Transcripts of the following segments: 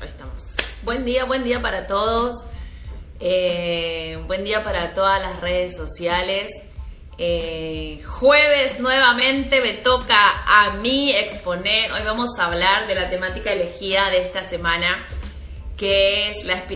ahí estamos. Buen día, buen día para todos. Eh, buen día para todas las redes sociales. Eh, jueves nuevamente me toca a mí exponer. Hoy vamos a hablar de la temática elegida de esta semana, que es la espiritualidad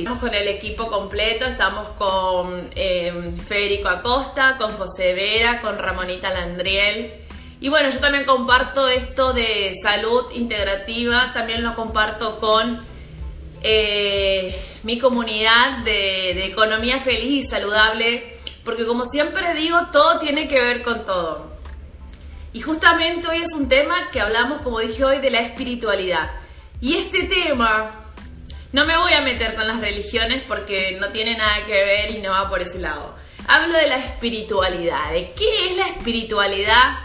Estamos con el equipo completo, estamos con eh, Federico Acosta, con José Vera, con Ramonita Landriel. Y bueno, yo también comparto esto de salud integrativa, también lo comparto con eh, mi comunidad de, de economía feliz y saludable, porque como siempre digo, todo tiene que ver con todo. Y justamente hoy es un tema que hablamos, como dije hoy, de la espiritualidad. Y este tema no me voy a meter con las religiones porque no tiene nada que ver y no va por ese lado. Hablo de la espiritualidad, de qué es la espiritualidad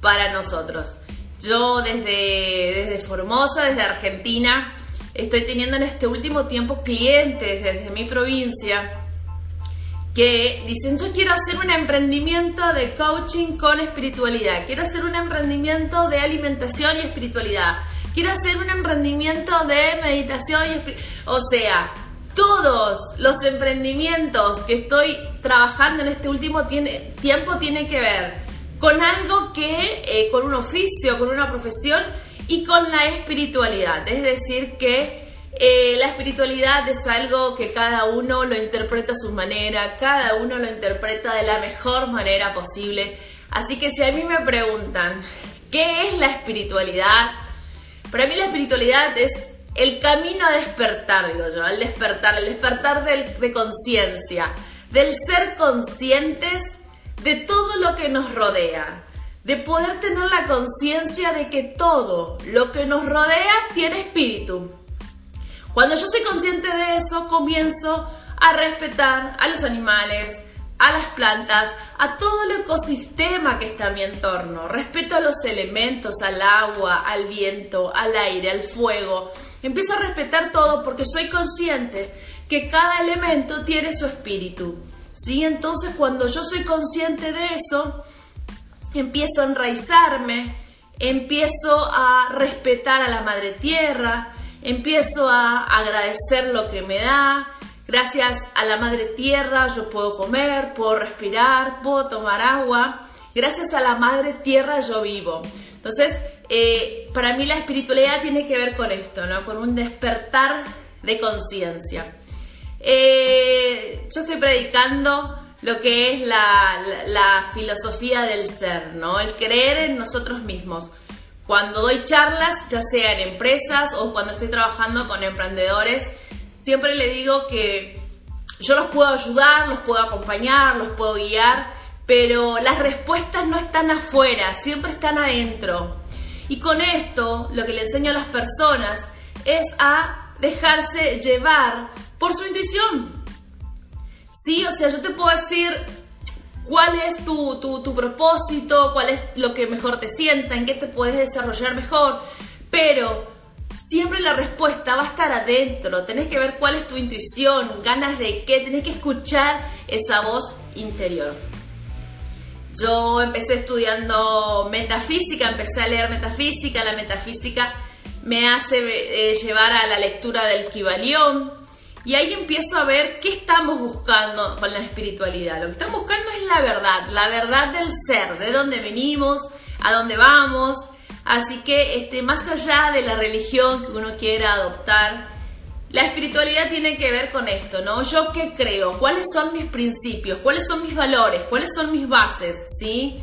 para nosotros. Yo desde, desde Formosa, desde Argentina, estoy teniendo en este último tiempo clientes desde mi provincia que dicen yo quiero hacer un emprendimiento de coaching con espiritualidad, quiero hacer un emprendimiento de alimentación y espiritualidad quiero hacer un emprendimiento de meditación y o sea, todos los emprendimientos que estoy trabajando en este último tiempo tienen que ver con algo que, eh, con un oficio, con una profesión y con la espiritualidad. Es decir, que eh, la espiritualidad es algo que cada uno lo interpreta a su manera, cada uno lo interpreta de la mejor manera posible. Así que si a mí me preguntan, ¿qué es la espiritualidad? Para mí la espiritualidad es el camino a despertar, digo yo, al despertar, el despertar de conciencia, del ser conscientes de todo lo que nos rodea, de poder tener la conciencia de que todo lo que nos rodea tiene espíritu. Cuando yo soy consciente de eso, comienzo a respetar a los animales, a las plantas, a todo el ecosistema que está a mi entorno. Respeto a los elementos, al agua, al viento, al aire, al fuego. Empiezo a respetar todo porque soy consciente que cada elemento tiene su espíritu. ¿sí? Entonces cuando yo soy consciente de eso, empiezo a enraizarme, empiezo a respetar a la madre tierra, empiezo a agradecer lo que me da, Gracias a la madre tierra yo puedo comer, puedo respirar, puedo tomar agua. Gracias a la madre tierra yo vivo. Entonces, eh, para mí la espiritualidad tiene que ver con esto, ¿no? Con un despertar de conciencia. Eh, yo estoy predicando lo que es la, filosofía del ser, ¿no? El creer en nosotros mismos. Cuando doy charlas, ya sea en empresas o cuando estoy trabajando con emprendedores, siempre le digo que yo los puedo ayudar, los puedo acompañar, los puedo guiar, pero las respuestas no están afuera, siempre están adentro. Y con esto lo que le enseño a las personas es a dejarse llevar por su intuición. Sí, o sea, yo te puedo decir cuál es tu, tu, tu propósito, cuál es lo que mejor te sienta, en qué te puedes desarrollar mejor, pero siempre la respuesta va a estar adentro. Tenés que ver cuál es tu intuición, ganas de qué, tenés que escuchar esa voz interior. Yo empecé estudiando metafísica, empecé a leer metafísica, la metafísica me hace eh, llevar a la lectura del Kibalión y ahí empiezo a ver qué estamos buscando con la espiritualidad. Lo que estamos buscando es la verdad, la verdad del ser, de dónde venimos, a dónde vamos, Así que este, más allá de la religión que uno quiera adoptar, la espiritualidad tiene que ver con esto, ¿no? Yo qué creo, cuáles son mis principios, cuáles son mis valores, cuáles son mis bases, ¿sí?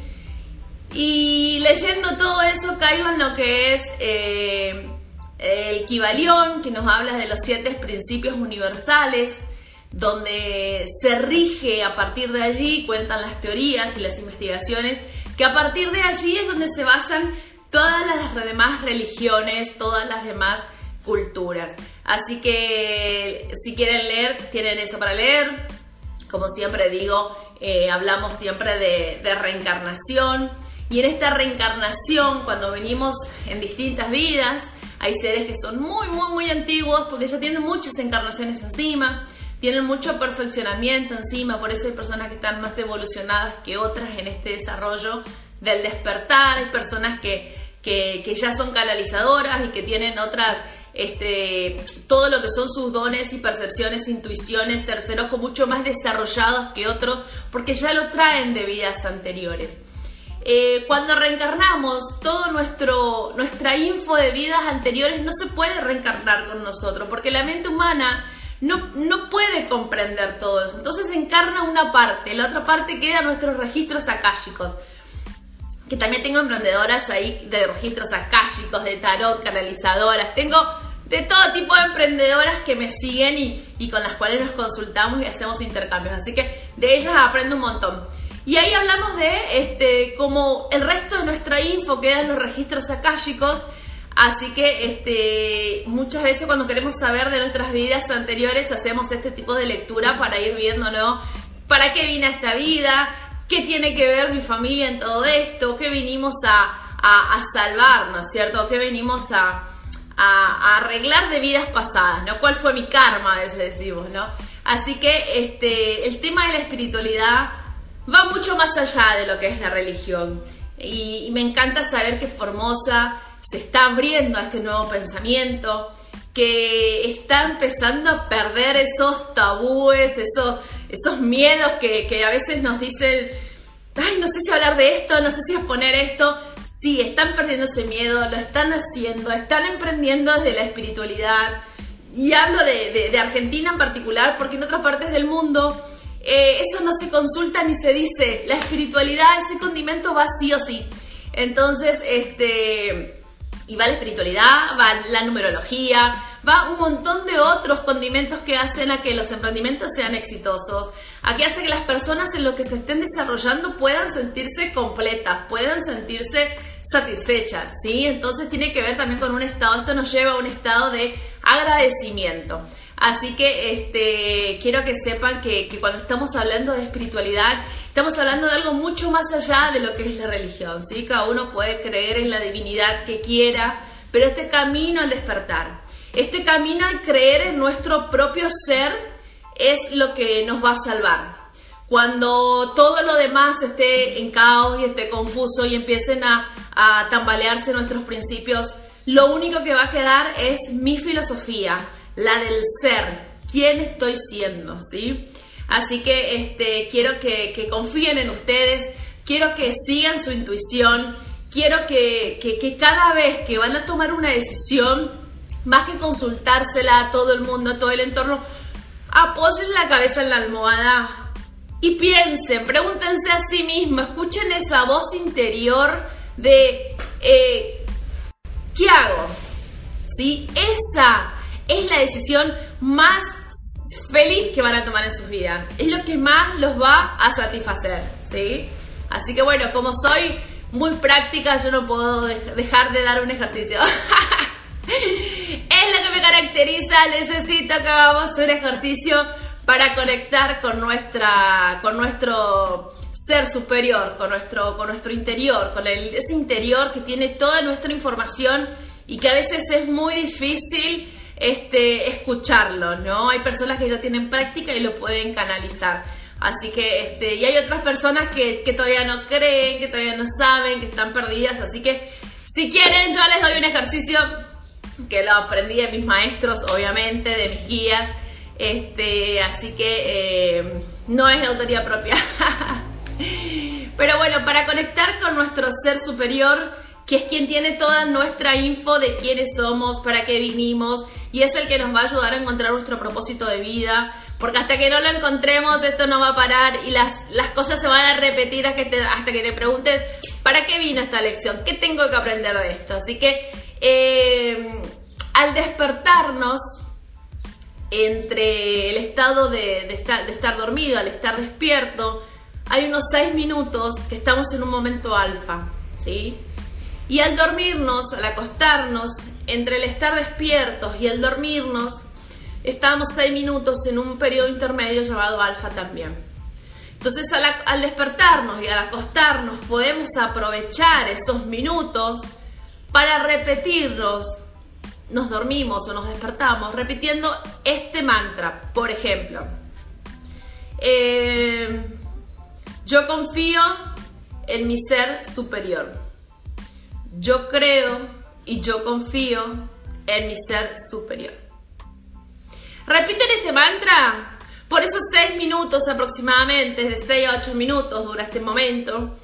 Y leyendo todo eso caigo en lo que es eh, el Kibalión, que nos habla de los siete principios universales, donde se rige a partir de allí, cuentan las teorías y las investigaciones, que a partir de allí es donde se basan todas las demás religiones, todas las demás culturas. Así que si quieren leer, tienen eso para leer. Como siempre digo, eh, hablamos siempre de, de reencarnación. Y en esta reencarnación, cuando venimos en distintas vidas, hay seres que son muy, muy, muy antiguos porque ya tienen muchas encarnaciones encima, tienen mucho perfeccionamiento encima, por eso hay personas que están más evolucionadas que otras en este desarrollo del despertar, hay personas que, que, ya son canalizadoras y que tienen otras este, todo lo que son sus dones y percepciones, intuiciones, tercer ojo mucho más desarrollados que otros, porque ya lo traen de vidas anteriores. Eh, cuando reencarnamos, todo nuestro, nuestra info de vidas anteriores no se puede reencarnar con nosotros, porque la mente humana no, no puede comprender todo eso. Entonces encarna una parte, la otra parte queda nuestros registros akáshicos. Que también tengo emprendedoras ahí de registros akáshicos, de tarot, canalizadoras. Tengo de todo tipo de emprendedoras que me siguen y, y con las cuales nos consultamos y hacemos intercambios. Así que de ellas aprendo un montón. Y ahí hablamos de este, como el resto de nuestra info queda en los registros akáshicos. Así que este, muchas veces cuando queremos saber de nuestras vidas anteriores hacemos este tipo de lectura para ir viéndolo. ¿Para qué vine a esta vida? ¿Qué tiene que ver mi familia en todo esto? ¿Qué vinimos a, a, a salvar, ¿no es cierto? ¿Qué venimos a, a, arreglar de vidas pasadas, ¿no? ¿Cuál fue mi karma, a veces decimos, ¿no? Así que este, el tema de la espiritualidad va mucho más allá de lo que es la religión. Y, me encanta saber que Formosa se está abriendo a este nuevo pensamiento, que está empezando a perder esos tabúes, esos, esos miedos que, que a veces nos dicen, ay, no sé si hablar de esto, no sé si exponer esto sí, están perdiendo ese miedo, lo están haciendo, están emprendiendo desde la espiritualidad. Y hablo de, Argentina en particular, porque en otras partes del mundo eh, eso no se consulta ni se dice. La espiritualidad, ese condimento va sí o sí. Entonces, este y va la espiritualidad, va la numerología, va un montón de otros condimentos que hacen a que los emprendimientos sean exitosos, a que hace que las personas en lo que se estén desarrollando puedan sentirse completas, puedan sentirse satisfechas, ¿sí? Entonces tiene que ver también con un estado, esto nos lleva a un estado de agradecimiento. Así que este, quiero que sepan que, que, cuando estamos hablando de espiritualidad, estamos hablando de algo mucho más allá de lo que es la religión. ¿sí? Cada uno puede creer en la divinidad que quiera, pero este camino al despertar, este camino al creer en nuestro propio ser es lo que nos va a salvar. Cuando todo lo demás esté en caos y esté confuso y empiecen a, a tambalearse nuestros principios, lo único que va a quedar es mi filosofía la del ser, quién estoy siendo, ¿sí? Así que este, quiero que, confíen en ustedes, quiero que sigan su intuición, quiero que, que, cada vez que van a tomar una decisión, más que consultársela a todo el mundo, a todo el entorno, apoyen la cabeza en la almohada y piensen, pregúntense a sí mismos, escuchen esa voz interior de eh, ¿qué hago? ¿Sí? Esa es la decisión más feliz que van a tomar en sus vidas. Es lo que más los va a satisfacer, ¿sí? Así que bueno, como soy muy práctica, yo no puedo dejar de dar un ejercicio. es lo que me caracteriza, necesito que hagamos un ejercicio para conectar con nuestra con nuestro ser superior, con nuestro con nuestro interior, con el, ese interior que tiene toda nuestra información y que a veces es muy difícil este, escucharlo, ¿no? Hay personas que lo tienen práctica y lo pueden canalizar. Así que, este, y hay otras personas que, que todavía no creen, que todavía no saben, que están perdidas. Así que, si quieren, yo les doy un ejercicio que lo aprendí de mis maestros, obviamente, de mis guías. Este, así que eh, no es autoría propia. Pero bueno, para conectar con nuestro ser superior, que es quien tiene toda nuestra info de quiénes somos, para qué vinimos, y es el que nos va a ayudar a encontrar nuestro propósito de vida, porque hasta que no lo encontremos esto no va a parar y las, las cosas se van a repetir hasta que, te, hasta que te preguntes, ¿para qué vino esta lección? ¿Qué tengo que aprender de esto? Así que eh, al despertarnos entre el estado de, estar, de estar dormido, al estar despierto, hay unos seis minutos que estamos en un momento alfa, ¿sí? Y al dormirnos, al acostarnos, entre el estar despiertos y el dormirnos, estamos seis minutos en un periodo intermedio llamado alfa también. Entonces al, despertarnos y al acostarnos podemos aprovechar esos minutos para repetirlos nos dormimos o nos despertamos repitiendo este mantra. Por ejemplo, eh, yo confío en mi ser superior. Yo creo y yo confío en mi ser superior. Repiten este mantra por esos 6 minutos aproximadamente, de 6 a 8 minutos dura este momento.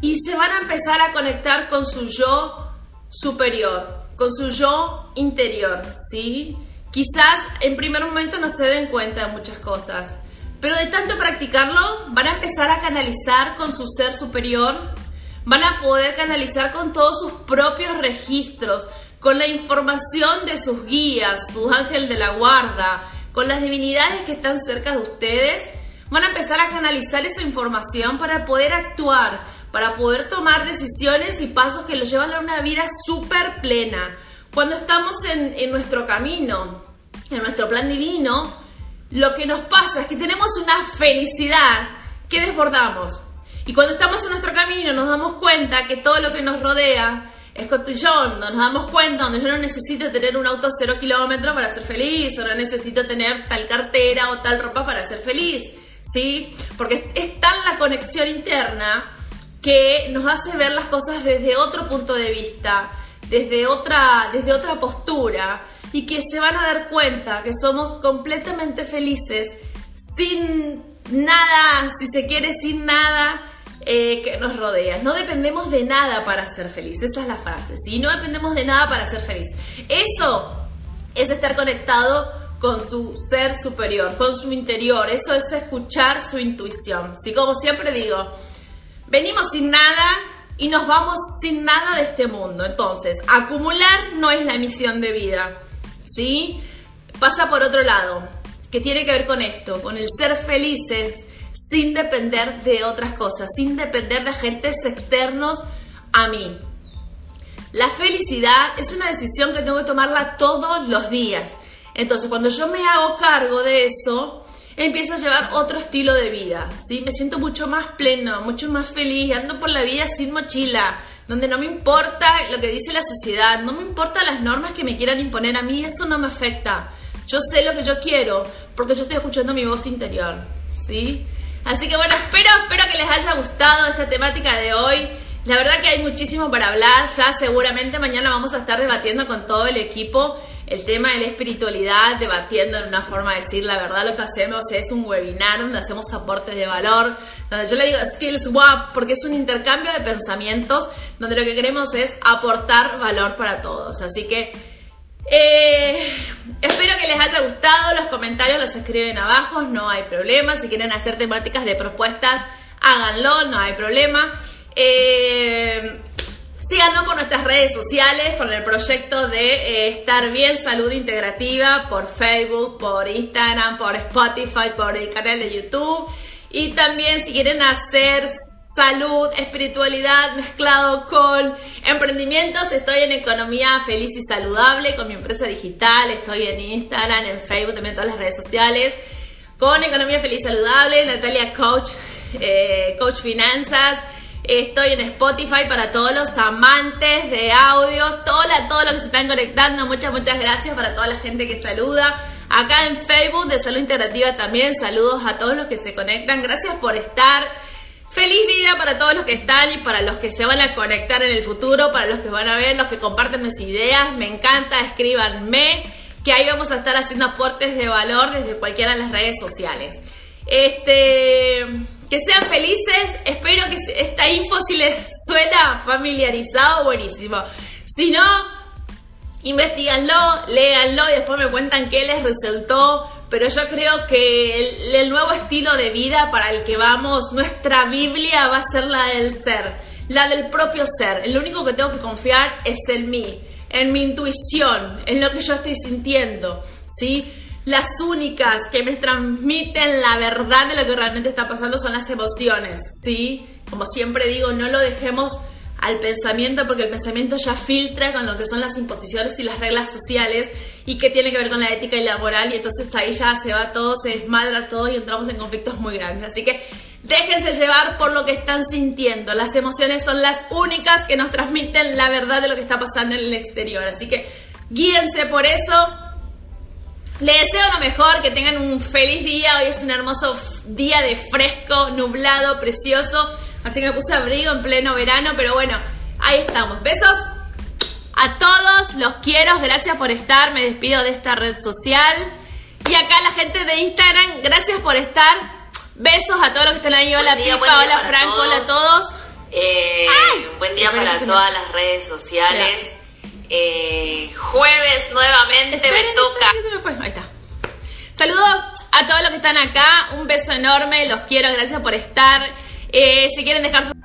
Y se van a empezar a conectar con su yo superior, con su yo interior, ¿sí? Quizás en primer momento no se den cuenta de muchas cosas, pero de tanto practicarlo van a empezar a canalizar con su ser superior, van a poder canalizar con todos sus propios registros, con la información de sus guías, sus ángeles de la guarda, con las divinidades que están cerca de ustedes, van a empezar a canalizar esa información para poder actuar, para poder tomar decisiones y pasos que los llevan a una vida súper plena. Cuando estamos en, en nuestro camino, en nuestro plan divino, lo que nos pasa es que tenemos una felicidad que desbordamos. Y cuando estamos en nuestro camino nos damos cuenta que todo lo que nos rodea es cotillón, nos damos cuenta donde yo no necesito tener un auto cero kilómetros para ser feliz, o no necesito tener tal cartera o tal ropa para ser feliz, ¿sí? Porque es tal la conexión interna que nos hace ver las cosas desde otro punto de vista, desde otra, desde otra postura, y que se van a dar cuenta que somos completamente felices sin nada, si se quiere, sin nada eh, que nos rodea. No dependemos de nada para ser feliz. Esa es la frase. ¿sí? No dependemos de nada para ser feliz. Eso es estar conectado con su ser superior, con su interior. Eso es escuchar su intuición. ¿sí? Como siempre digo, venimos sin nada y nos vamos sin nada de este mundo. Entonces, acumular no es la misión de vida. ¿Sí? Pasa por otro lado, que tiene que ver con esto, con el ser felices sin depender de otras cosas, sin depender de agentes externos a mí. La felicidad es una decisión que tengo que tomarla todos los días. Entonces, cuando yo me hago cargo de eso, empiezo a llevar otro estilo de vida, ¿sí? Me siento mucho más pleno, mucho más feliz, ando por la vida sin mochila, donde no me importa lo que dice la sociedad, no me importa las normas que me quieran imponer a mí, eso no me afecta. Yo sé lo que yo quiero, porque yo estoy escuchando mi voz interior, ¿sí? Así que bueno, espero, espero que les haya gustado esta temática de hoy. La verdad que hay muchísimo para hablar, ya seguramente mañana vamos a estar debatiendo con todo el equipo el tema de la espiritualidad, debatiendo en una forma de decir la verdad, lo que hacemos es un webinar donde hacemos aportes de valor, donde yo le digo Skills Swap, porque es un intercambio de pensamientos, donde lo que queremos es aportar valor para todos. Así que eh, espero que les haya gustado, los comentarios los escriben abajo, no hay problema, si quieren hacer temáticas de propuestas, háganlo, no hay problema. Eh, Síganos por nuestras redes sociales con el proyecto de eh, Estar Bien Salud Integrativa por Facebook, por Instagram, por Spotify, por el canal de YouTube. Y también si quieren hacer salud, espiritualidad mezclado con emprendimientos, estoy en Economía Feliz y Saludable con mi empresa digital, estoy en Instagram, en Facebook, también en todas las redes sociales. Con Economía Feliz y Saludable, Natalia Coach, eh, Coach Finanzas. Estoy en Spotify para todos los amantes de audio, todos los que se están conectando. Muchas, muchas gracias para toda la gente que saluda. Acá en Facebook de Salud Integrativa también saludos a todos los que se conectan. Gracias por estar. Feliz vida para todos los que están y para los que se van a conectar en el futuro, para los que van a ver, los que comparten mis ideas. Me encanta, escríbanme, que ahí vamos a estar haciendo aportes de valor desde cualquiera de las redes sociales. Este que sean felices. Espero que esta info, si les suena familiarizado, buenísimo. Si no, investiganlo, léanlo y después me cuentan qué les resultó. Pero yo creo que el, nuevo estilo de vida para el que vamos, nuestra Biblia va a ser la del ser, la del propio ser. El único que tengo que confiar es en mí, en mi intuición, en lo que yo estoy sintiendo. ¿sí? Las únicas que me transmiten la verdad de lo que realmente está pasando son las emociones, ¿sí? Como siempre digo, no lo dejemos al pensamiento porque el pensamiento ya filtra con lo que son las imposiciones y las reglas sociales y que tiene que ver con la ética y la moral y entonces ahí ya se va todo, se desmadra todo y entramos en conflictos muy grandes. Así que déjense llevar por lo que están sintiendo. Las emociones son las únicas que nos transmiten la verdad de lo que está pasando en el exterior. Así que Guíense por eso. Les deseo lo mejor, que tengan un feliz día. Hoy es un hermoso día de fresco, nublado, precioso. Así que me puse abrigo en pleno verano, pero bueno, ahí estamos. Besos a todos, los quiero, gracias por estar. Me despido de esta red social. Y acá la gente de Instagram, gracias por estar. Besos a todos los que están ahí. Hola día, Pipa, hola Franco, todos. hola a todos. Eh, buen día para todas las redes sociales. Eh, jueves nuevamente Esperen, me toca. esperen que se me fue. Ahí está. Saludos a todos los que están acá. Un beso enorme. Los quiero. Gracias por estar. Eh, si quieren dejar su